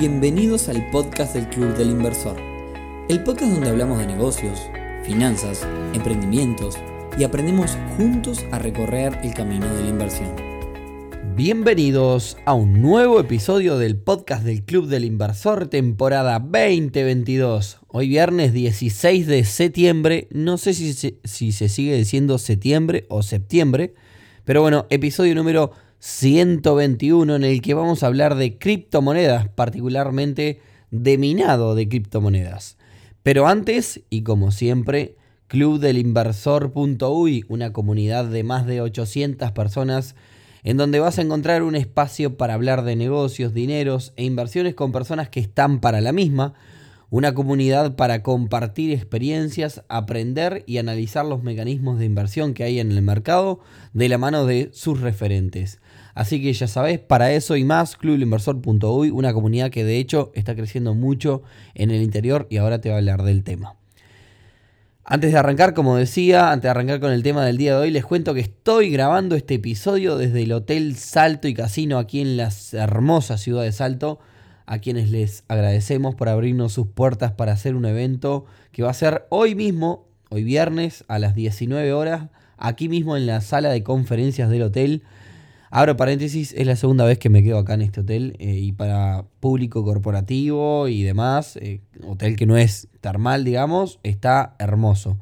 Bienvenidos al podcast del Club del Inversor, el podcast donde hablamos de negocios, finanzas, emprendimientos y aprendemos juntos a recorrer el camino de la inversión. Bienvenidos a un nuevo episodio del podcast del Club del Inversor, temporada 2022. Hoy viernes 16 de septiembre, no sé si se, si se sigue diciendo septiembre o septiembre, pero bueno, episodio número 121 en el que vamos a hablar de criptomonedas, particularmente de minado de criptomonedas. Pero antes, y como siempre, clubdelinversor.uy, una comunidad de más de 800 personas en donde vas a encontrar un espacio para hablar de negocios, dineros e inversiones con personas que están para la misma, una comunidad para compartir experiencias, aprender y analizar los mecanismos de inversión que hay en el mercado de la mano de sus referentes. Así que ya sabes, para eso y más, clubinversor.uy, una comunidad que de hecho está creciendo mucho en el interior y ahora te va a hablar del tema. Antes de arrancar, como decía, antes de arrancar con el tema del día de hoy, les cuento que estoy grabando este episodio desde el Hotel Salto y Casino aquí en la hermosa ciudad de Salto, a quienes les agradecemos por abrirnos sus puertas para hacer un evento que va a ser hoy mismo, hoy viernes a las 19 horas, aquí mismo en la sala de conferencias del hotel Abro paréntesis, es la segunda vez que me quedo acá en este hotel eh, y para público corporativo y demás, eh, hotel que no es termal, digamos, está hermoso.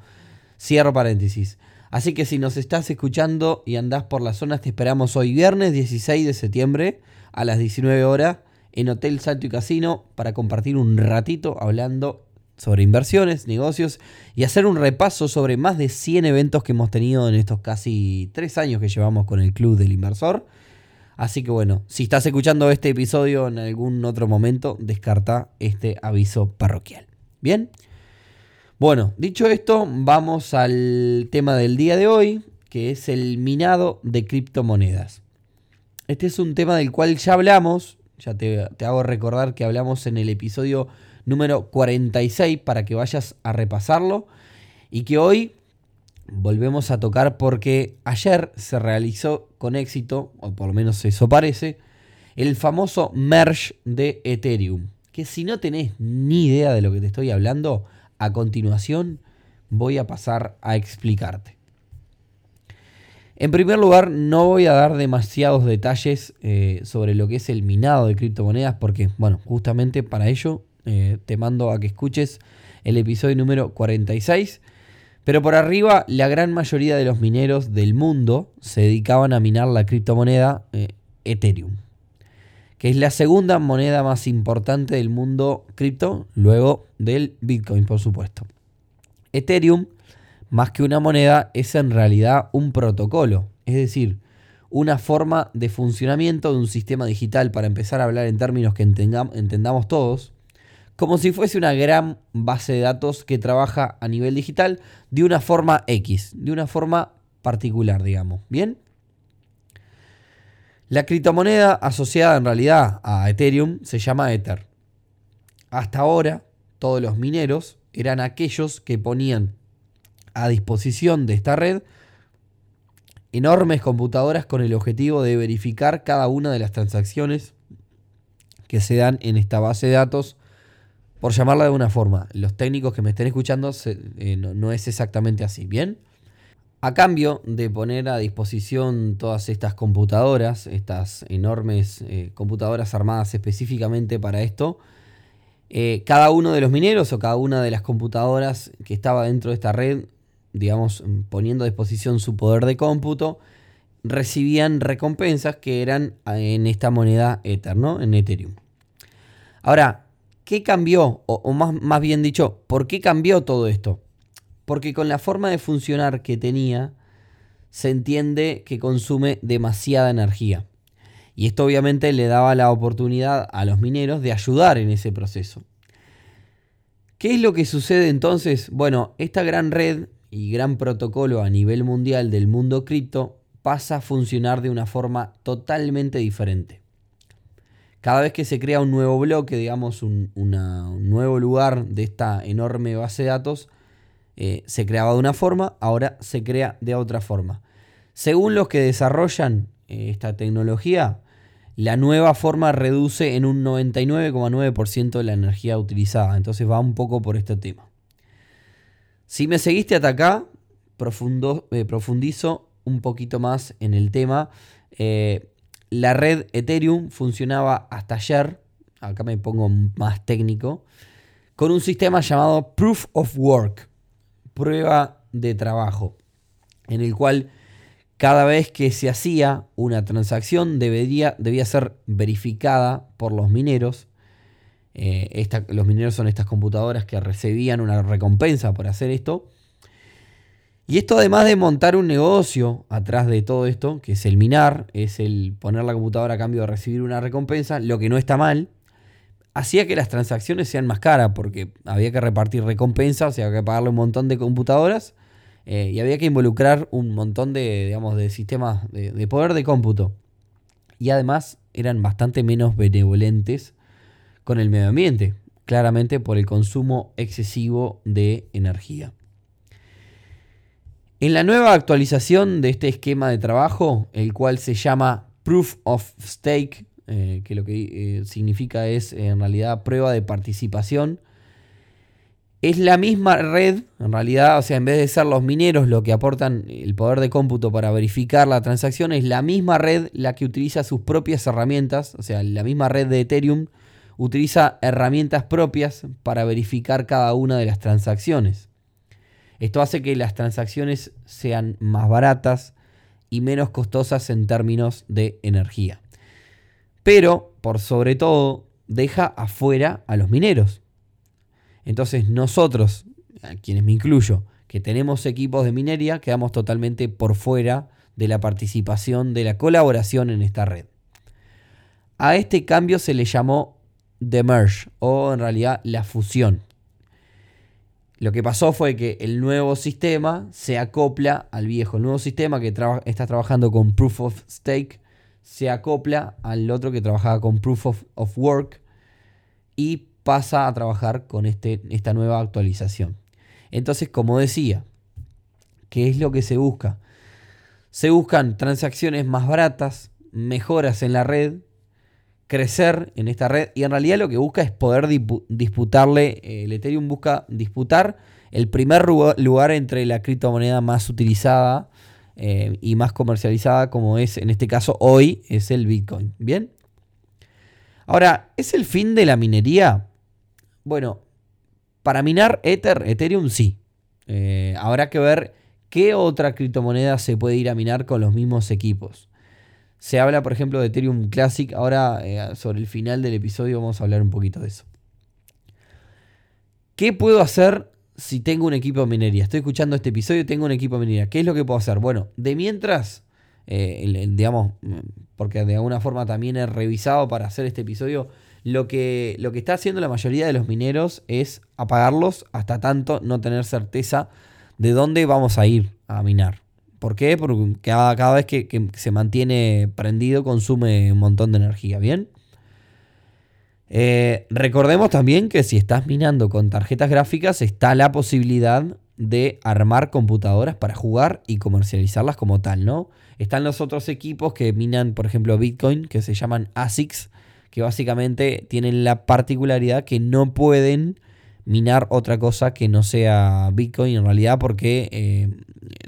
Cierro paréntesis. Así que si nos estás escuchando y andás por la zona, te esperamos hoy viernes 16 de septiembre a las 19 horas en Hotel Salto y Casino para compartir un ratito hablando sobre inversiones, negocios y hacer un repaso sobre más de 100 eventos que hemos tenido en estos casi 3 años que llevamos con el Club del Inversor. Así que bueno, si estás escuchando este episodio en algún otro momento, descarta este aviso parroquial. Bien. Bueno, dicho esto, vamos al tema del día de hoy, que es el minado de criptomonedas. Este es un tema del cual ya hablamos, ya te, te hago recordar que hablamos en el episodio número 46 para que vayas a repasarlo y que hoy volvemos a tocar porque ayer se realizó con éxito, o por lo menos eso parece, el famoso merge de Ethereum. Que si no tenés ni idea de lo que te estoy hablando, a continuación voy a pasar a explicarte. En primer lugar, no voy a dar demasiados detalles eh, sobre lo que es el minado de criptomonedas porque, bueno, justamente para ello eh, te mando a que escuches el episodio número 46. Pero por arriba, la gran mayoría de los mineros del mundo se dedicaban a minar la criptomoneda eh, Ethereum, que es la segunda moneda más importante del mundo cripto, luego del Bitcoin, por supuesto. Ethereum, más que una moneda, es en realidad un protocolo, es decir, una forma de funcionamiento de un sistema digital, para empezar a hablar en términos que entendamos todos, como si fuese una gran base de datos que trabaja a nivel digital de una forma X, de una forma particular, digamos. ¿Bien? La criptomoneda asociada en realidad a Ethereum se llama Ether. Hasta ahora, todos los mineros eran aquellos que ponían a disposición de esta red enormes computadoras con el objetivo de verificar cada una de las transacciones que se dan en esta base de datos por llamarla de una forma. Los técnicos que me estén escuchando eh, no, es exactamente así, ¿bien? A cambio de poner a disposición todas estas computadoras, estas enormes eh, computadoras armadas específicamente para esto, eh, cada uno de los mineros o cada una de las computadoras que estaba dentro de esta red, digamos, poniendo a disposición su poder de cómputo, recibían recompensas que eran en esta moneda Ether, ¿no? En Ethereum. Ahora, ¿Qué cambió? O, más, más bien dicho, ¿por qué cambió todo esto? Porque con la forma de funcionar que tenía, se entiende que consume demasiada energía. Y esto obviamente le daba la oportunidad a los mineros de ayudar en ese proceso. ¿Qué es lo que sucede entonces? Bueno, esta gran red y gran protocolo a nivel mundial del mundo cripto pasa a funcionar de una forma totalmente diferente cada vez que se crea un nuevo bloque, digamos, un, nuevo lugar de esta enorme base de datos, eh, se creaba de una forma, ahora se crea de otra forma. Según los que desarrollan eh, esta tecnología la nueva forma reduce en un 99,9% la energía utilizada. Entonces va un poco por este tema. Si me seguiste hasta acá, eh, profundizo un poquito más en el tema. Eh, la red Ethereum funcionaba hasta ayer, acá me pongo más técnico, con un sistema llamado Proof of Work, prueba de trabajo, en el cual cada vez que se hacía una transacción debía ser verificada por los mineros. Eh, los mineros son estas computadoras que recibían una recompensa por hacer esto. Y esto además de montar un negocio atrás de todo esto, que es el minar, es el poner la computadora a cambio de recibir una recompensa, lo que no está mal, hacía que las transacciones sean más caras porque había que repartir recompensas, había que pagarle un montón de computadoras eh, y había que involucrar un montón de, digamos, de sistemas de, poder de cómputo. Y además eran bastante menos benevolentes con el medio ambiente, claramente por el consumo excesivo de energía. En la nueva actualización de este esquema de trabajo, el cual se llama Proof of Stake, eh, que lo que eh, significa es en realidad prueba de participación, es la misma red, en realidad, o sea, en vez de ser los mineros lo que aportan el poder de cómputo para verificar la transacción, es la misma red la que utiliza sus propias herramientas, o sea, la misma red de Ethereum utiliza herramientas propias para verificar cada una de las transacciones. Esto hace que las transacciones sean más baratas y menos costosas en términos de energía. Pero, por sobre todo, deja afuera a los mineros. Entonces nosotros, a quienes me incluyo, que tenemos equipos de minería, quedamos totalmente por fuera de la participación, de la colaboración en esta red. A este cambio se le llamó the merge o en realidad la fusión. Lo que pasó fue que el nuevo sistema se acopla al viejo. El nuevo sistema que está trabajando con Proof of Stake se acopla al otro que trabajaba con Proof of, of Work y pasa a trabajar con este, esta nueva actualización. Entonces, como decía, ¿qué es lo que se busca? Se buscan transacciones más baratas, mejoras en la red, crecer en esta red y en realidad lo que busca es poder disputarle, eh, el Ethereum busca disputar el primer lugar entre la criptomoneda más utilizada eh, y más comercializada como es en este caso hoy es el Bitcoin. ¿Bien? Ahora, ¿es el fin de la minería? Bueno, para minar Ether, Ethereum sí. Eh, habrá que ver qué otra criptomoneda se puede ir a minar con los mismos equipos. Se habla, por ejemplo, de Ethereum Classic. Ahora, eh, sobre el final del episodio, vamos a hablar un poquito de eso. ¿Qué puedo hacer si tengo un equipo de minería? Estoy escuchando este episodio tengo un equipo de minería. ¿Qué es lo que puedo hacer? Bueno, de mientras, eh, digamos, porque de alguna forma también he revisado para hacer este episodio lo que, lo que está haciendo la mayoría de los mineros es apagarlos hasta tanto no tener certeza de dónde vamos a ir a minar. ¿Por qué? Porque cada, cada vez que, se mantiene prendido consume un montón de energía, ¿bien? Eh, recordemos también que si estás minando con tarjetas gráficas está la posibilidad de armar computadoras para jugar y comercializarlas como tal, ¿no? Están los otros equipos que minan, por ejemplo, Bitcoin, que se llaman ASICs, que básicamente tienen la particularidad que no pueden minar otra cosa que no sea Bitcoin en realidad porque, eh,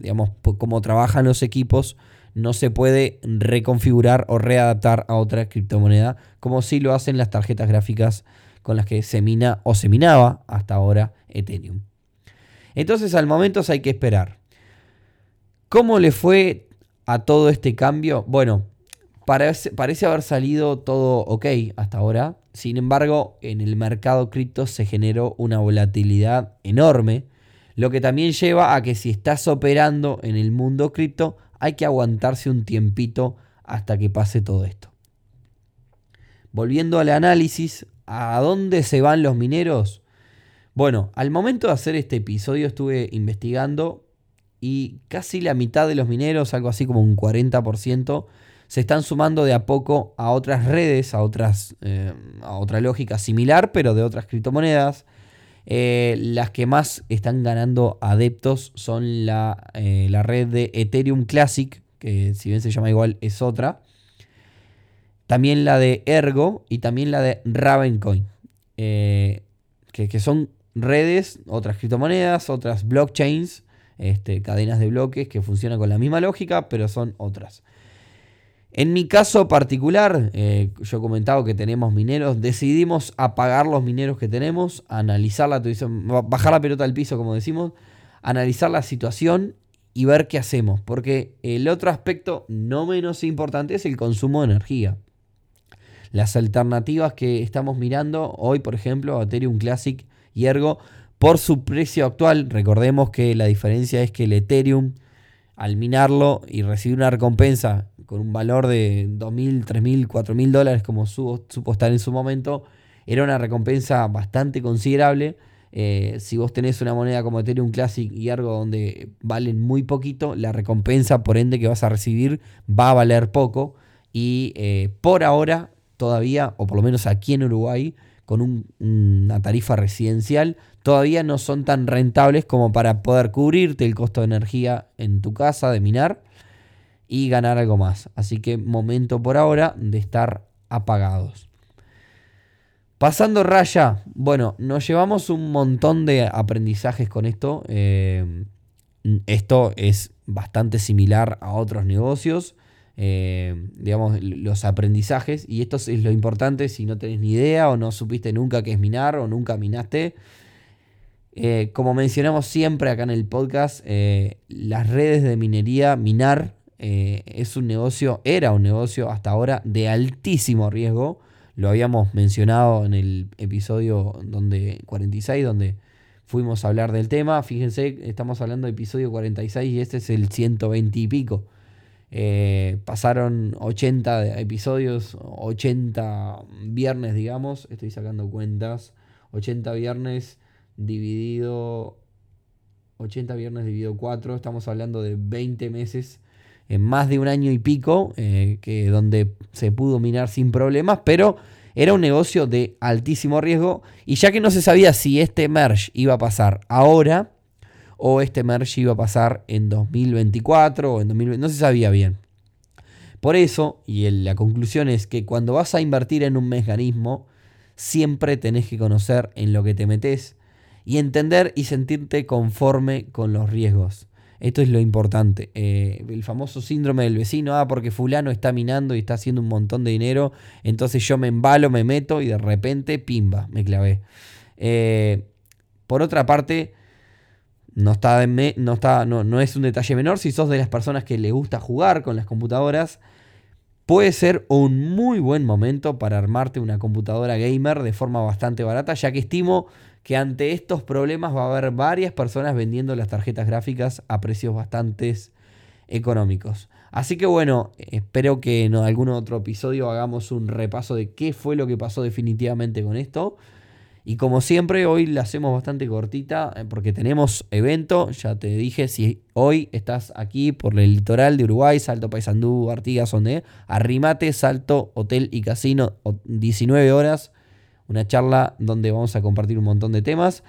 digamos, como trabajan los equipos, no se puede reconfigurar o readaptar a otra criptomoneda como si lo hacen las tarjetas gráficas con las que se mina o se minaba hasta ahora Ethereum. Entonces al momento hay que esperar. ¿Cómo le fue a todo este cambio? Bueno, Parece, haber salido todo ok hasta ahora. Sin embargo, en el mercado cripto se generó una volatilidad enorme, lo que también lleva a que si estás operando en el mundo cripto, hay que aguantarse un tiempito hasta que pase todo esto. Volviendo al análisis, ¿a dónde se van los mineros? Bueno, al momento de hacer este episodio estuve investigando y casi la mitad de los mineros, algo así como un 40%, se están sumando de a poco a otras redes, a, otras, eh, a otra lógica similar, pero de otras criptomonedas. Eh, las que más están ganando adeptos son la, eh, la, red de Ethereum Classic, que si bien se llama igual es otra, también la de Ergo y también la de Ravencoin, eh, que, son redes, otras criptomonedas, otras blockchains, este, cadenas de bloques que funcionan con la misma lógica, pero son otras. En mi caso particular, eh, yo he comentado que tenemos mineros, decidimos apagar los mineros que tenemos, analizar la bajar la pelota al piso, como decimos, analizar la situación y ver qué hacemos. Porque el otro aspecto no menos importante es el consumo de energía. Las alternativas que estamos mirando hoy, por ejemplo, Ethereum Classic y Ergo, por su precio actual, recordemos que la diferencia es que el Ethereum, al minarlo y recibir una recompensa con un valor de 2.000, 3.000, 4.000 dólares, como supo estar en su momento, era una recompensa bastante considerable eh, si vos tenés una moneda como Ethereum Classic y algo donde valen muy poquito, la recompensa por ende que vas a recibir va a valer poco. Y eh, por ahora, todavía, o por lo menos aquí en Uruguay, con una tarifa residencial, todavía no son tan rentables como para poder cubrirte el costo de energía en tu casa de minar y ganar algo más. Así que momento por ahora de estar apagados. Pasando raya, bueno, nos llevamos un montón de aprendizajes con esto. Eh, esto es bastante similar a otros negocios. Eh, digamos, los aprendizajes. Y esto es lo importante si no tenés ni idea o no supiste nunca qué es minar o nunca minaste. Eh, como mencionamos siempre acá en el podcast, las redes de minería, minar, es un negocio, era un negocio hasta ahora de altísimo riesgo. Lo habíamos mencionado en el episodio donde 46, donde fuimos a hablar del tema. Fíjense, estamos hablando de episodio 46 y este es el 120 y pico. Eh, pasaron 80 episodios, 80 viernes, digamos. Estoy sacando cuentas. 80 viernes dividido. 80 viernes dividido 4. Estamos hablando de 20 meses en más de un año y pico, eh, que donde se pudo minar sin problemas, pero era un negocio de altísimo riesgo y ya que no se sabía si este merge iba a pasar ahora o este merge iba a pasar en 2024 o en 2020, no se sabía bien. Por eso, y la conclusión es que cuando vas a invertir en un mecanismo, siempre tenés que conocer en lo que te metes y entender y sentirte conforme con los riesgos. Esto es lo importante. Eh, el famoso síndrome del vecino, ah, porque fulano está minando y está haciendo un montón de dinero, entonces yo me embalo, me meto y de repente, pimba, me clavé. Eh, por otra parte, no, está, no, está no, no es un detalle menor, si sos de las personas que le gusta jugar con las computadoras, puede ser un muy buen momento para armarte una computadora gamer de forma bastante barata, ya que estimo que ante estos problemas va a haber varias personas vendiendo las tarjetas gráficas a precios bastante económicos. Así que bueno, espero que en algún otro episodio hagamos un repaso de qué fue lo que pasó definitivamente con esto. Y como siempre, hoy la hacemos bastante cortita eh, porque tenemos evento. Ya te dije, si hoy estás aquí por el litoral de Uruguay, Salto Paysandú, Artigas, donde arrimate, Salto, Hotel y Casino, 19 horas una charla donde vamos a compartir un montón de temas.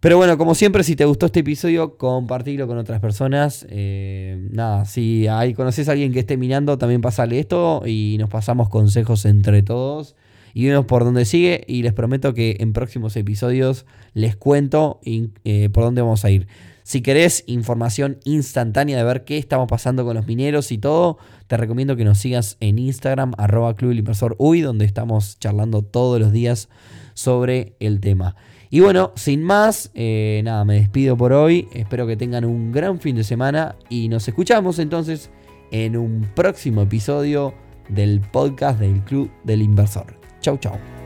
Pero bueno, como siempre, si te gustó este episodio, compartirlo con otras personas. Eh, nada, si ahí conoces a alguien que esté minando, también pasale esto y nos pasamos consejos entre todos. Y vemos por dónde sigue y les prometo que en próximos episodios les cuento eh, por dónde vamos a ir. Si querés información instantánea de ver qué estamos pasando con los mineros y todo, te recomiendo que nos sigas en Instagram, arroba Club Inversor donde estamos charlando todos los días sobre el tema. Y bueno, sin más, eh, nada, me despido por hoy. Espero que tengan un gran fin de semana y nos escuchamos entonces en un próximo episodio del podcast del Club del Inversor. Chau, chau.